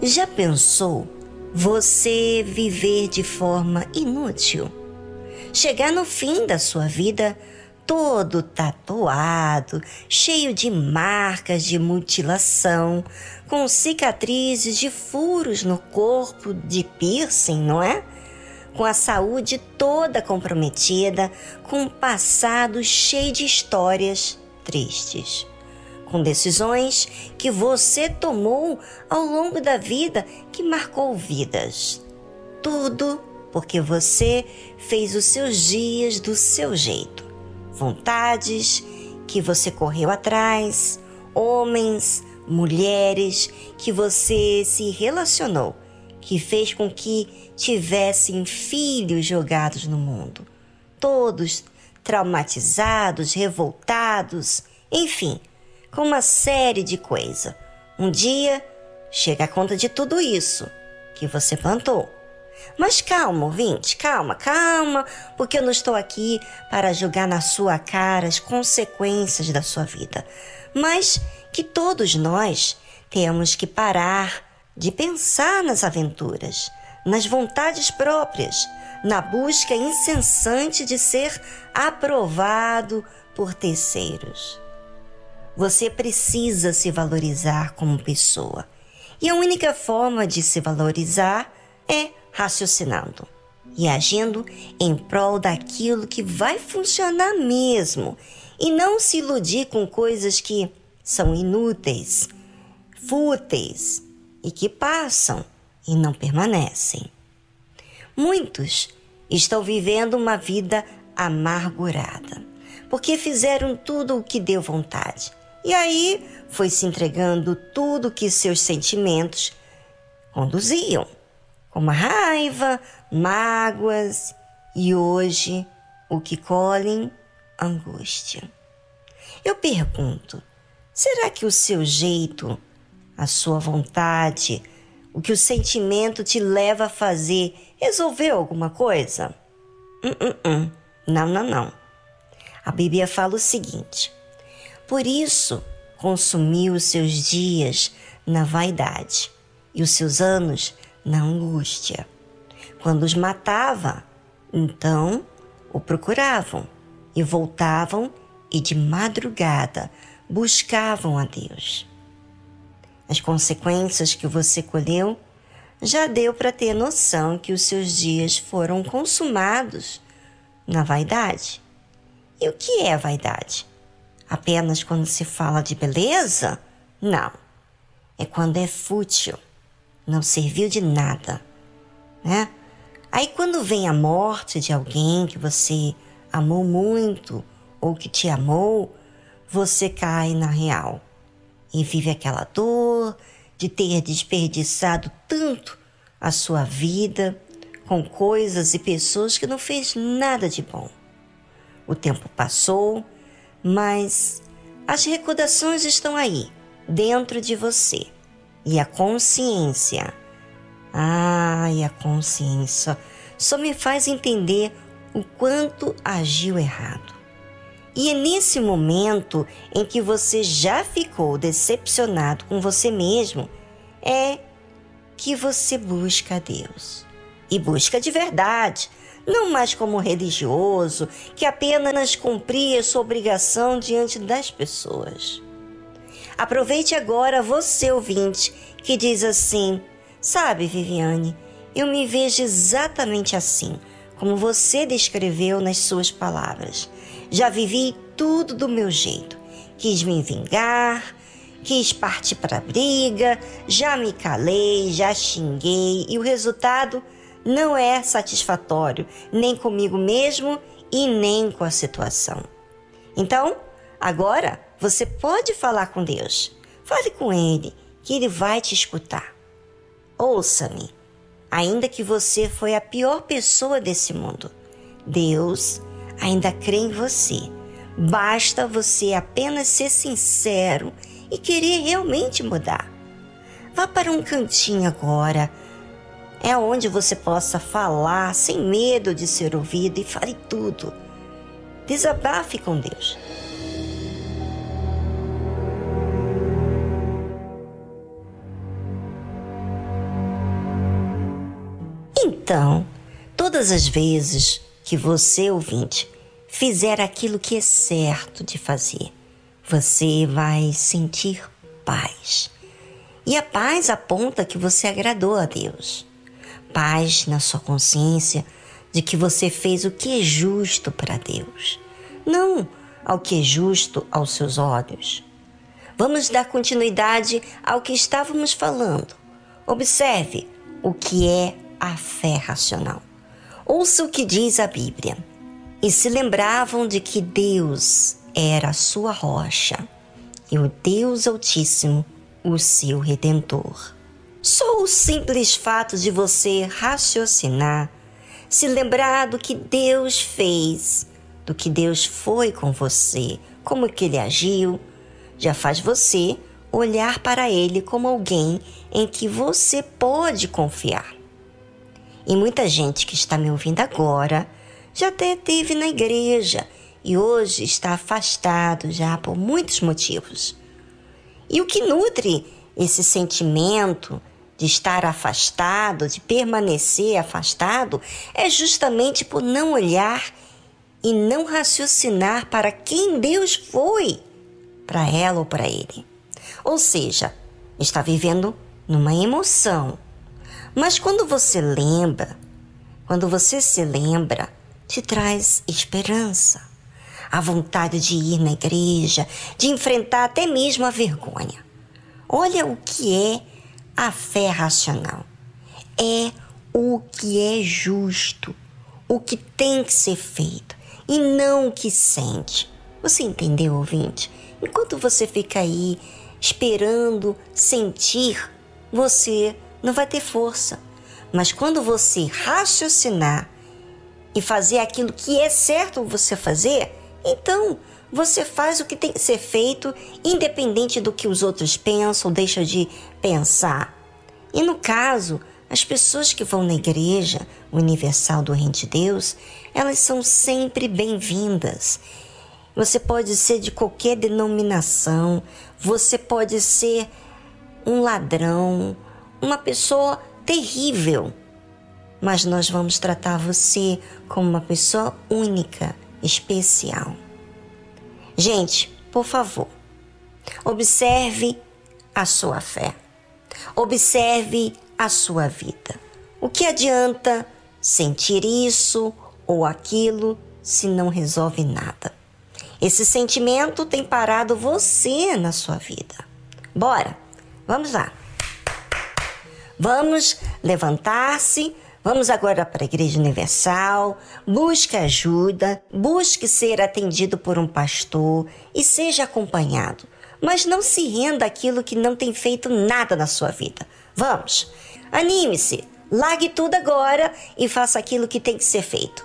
Já pensou você viver de forma inútil? Chegar no fim da sua vida todo tatuado, cheio de marcas de mutilação, com cicatrizes de furos no corpo, de piercing, não é? Com a saúde toda comprometida, com um passado cheio de histórias tristes. Com decisões que você tomou ao longo da vida que marcou vidas. Tudo porque você fez os seus dias do seu jeito vontades que você correu atrás, homens, mulheres que você se relacionou, que fez com que tivessem filhos jogados no mundo, todos traumatizados, revoltados, enfim, com uma série de coisas. Um dia chega a conta de tudo isso que você plantou. Mas calma, ouvinte, calma, calma, porque eu não estou aqui para julgar na sua cara as consequências da sua vida. Mas que todos nós temos que parar de pensar nas aventuras, nas vontades próprias, na busca incessante de ser aprovado por terceiros. Você precisa se valorizar como pessoa. E a única forma de se valorizar é raciocinando e agindo em prol daquilo que vai funcionar mesmo e não se iludir com coisas que são inúteis, fúteis e que passam e não permanecem. Muitos estão vivendo uma vida amargurada porque fizeram tudo o que deu vontade e aí foi se entregando tudo que seus sentimentos conduziam como a raiva, mágoas e hoje o que colhem, angústia. Eu pergunto: será que o seu jeito, a sua vontade, o que o sentimento te leva a fazer resolveu alguma coisa? Hum, hum, hum. Não, não, não. A Bíblia fala o seguinte: por isso consumiu os seus dias na vaidade e os seus anos na angústia. Quando os matava, então o procuravam e voltavam e de madrugada buscavam a Deus. As consequências que você colheu já deu para ter noção que os seus dias foram consumados na vaidade. E o que é vaidade? Apenas quando se fala de beleza? Não. É quando é fútil não serviu de nada, né? Aí quando vem a morte de alguém que você amou muito ou que te amou, você cai na real e vive aquela dor de ter desperdiçado tanto a sua vida com coisas e pessoas que não fez nada de bom. O tempo passou, mas as recordações estão aí, dentro de você. E a consciência. Ai, a consciência só me faz entender o quanto agiu errado. E é nesse momento em que você já ficou decepcionado com você mesmo, é que você busca Deus. E busca de verdade, não mais como religioso que apenas cumpria sua obrigação diante das pessoas. Aproveite agora você, ouvinte, que diz assim: Sabe, Viviane, eu me vejo exatamente assim, como você descreveu nas suas palavras. Já vivi tudo do meu jeito. Quis me vingar, quis partir para a briga, já me calei, já xinguei e o resultado não é satisfatório, nem comigo mesmo e nem com a situação. Então, agora você pode falar com Deus. Fale com Ele, que Ele vai te escutar. Ouça-me, ainda que você foi a pior pessoa desse mundo. Deus ainda crê em você. Basta você apenas ser sincero e querer realmente mudar. Vá para um cantinho agora. É onde você possa falar sem medo de ser ouvido e fale tudo. Desabafe com Deus. Então, todas as vezes que você, ouvinte, fizer aquilo que é certo de fazer, você vai sentir paz. E a paz aponta que você agradou a Deus. Paz na sua consciência de que você fez o que é justo para Deus, não ao que é justo aos seus olhos. Vamos dar continuidade ao que estávamos falando. Observe o que é a fé racional. Ouça o que diz a Bíblia. E se lembravam de que Deus era a sua rocha e o Deus Altíssimo o seu redentor. Só o simples fato de você raciocinar, se lembrar do que Deus fez, do que Deus foi com você, como que ele agiu, já faz você olhar para ele como alguém em que você pode confiar. E muita gente que está me ouvindo agora já até esteve na igreja e hoje está afastado já por muitos motivos. E o que nutre esse sentimento de estar afastado, de permanecer afastado, é justamente por não olhar e não raciocinar para quem Deus foi para ela ou para ele. Ou seja, está vivendo numa emoção. Mas quando você lembra, quando você se lembra, te traz esperança, a vontade de ir na igreja, de enfrentar até mesmo a vergonha. Olha o que é a fé racional. É o que é justo, o que tem que ser feito e não o que sente. Você entendeu, ouvinte? Enquanto você fica aí esperando sentir, você não vai ter força. Mas quando você raciocinar e fazer aquilo que é certo você fazer, então você faz o que tem que ser feito, independente do que os outros pensam ou deixam de pensar. E no caso, as pessoas que vão na igreja universal do Reino de Deus, elas são sempre bem-vindas. Você pode ser de qualquer denominação, você pode ser um ladrão, uma pessoa terrível, mas nós vamos tratar você como uma pessoa única, especial. Gente, por favor, observe a sua fé. Observe a sua vida. O que adianta sentir isso ou aquilo se não resolve nada? Esse sentimento tem parado você na sua vida. Bora, vamos lá. Vamos levantar-se Vamos agora para a Igreja Universal, busque ajuda, busque ser atendido por um pastor e seja acompanhado. Mas não se renda àquilo que não tem feito nada na sua vida. Vamos! Anime-se, largue tudo agora e faça aquilo que tem que ser feito.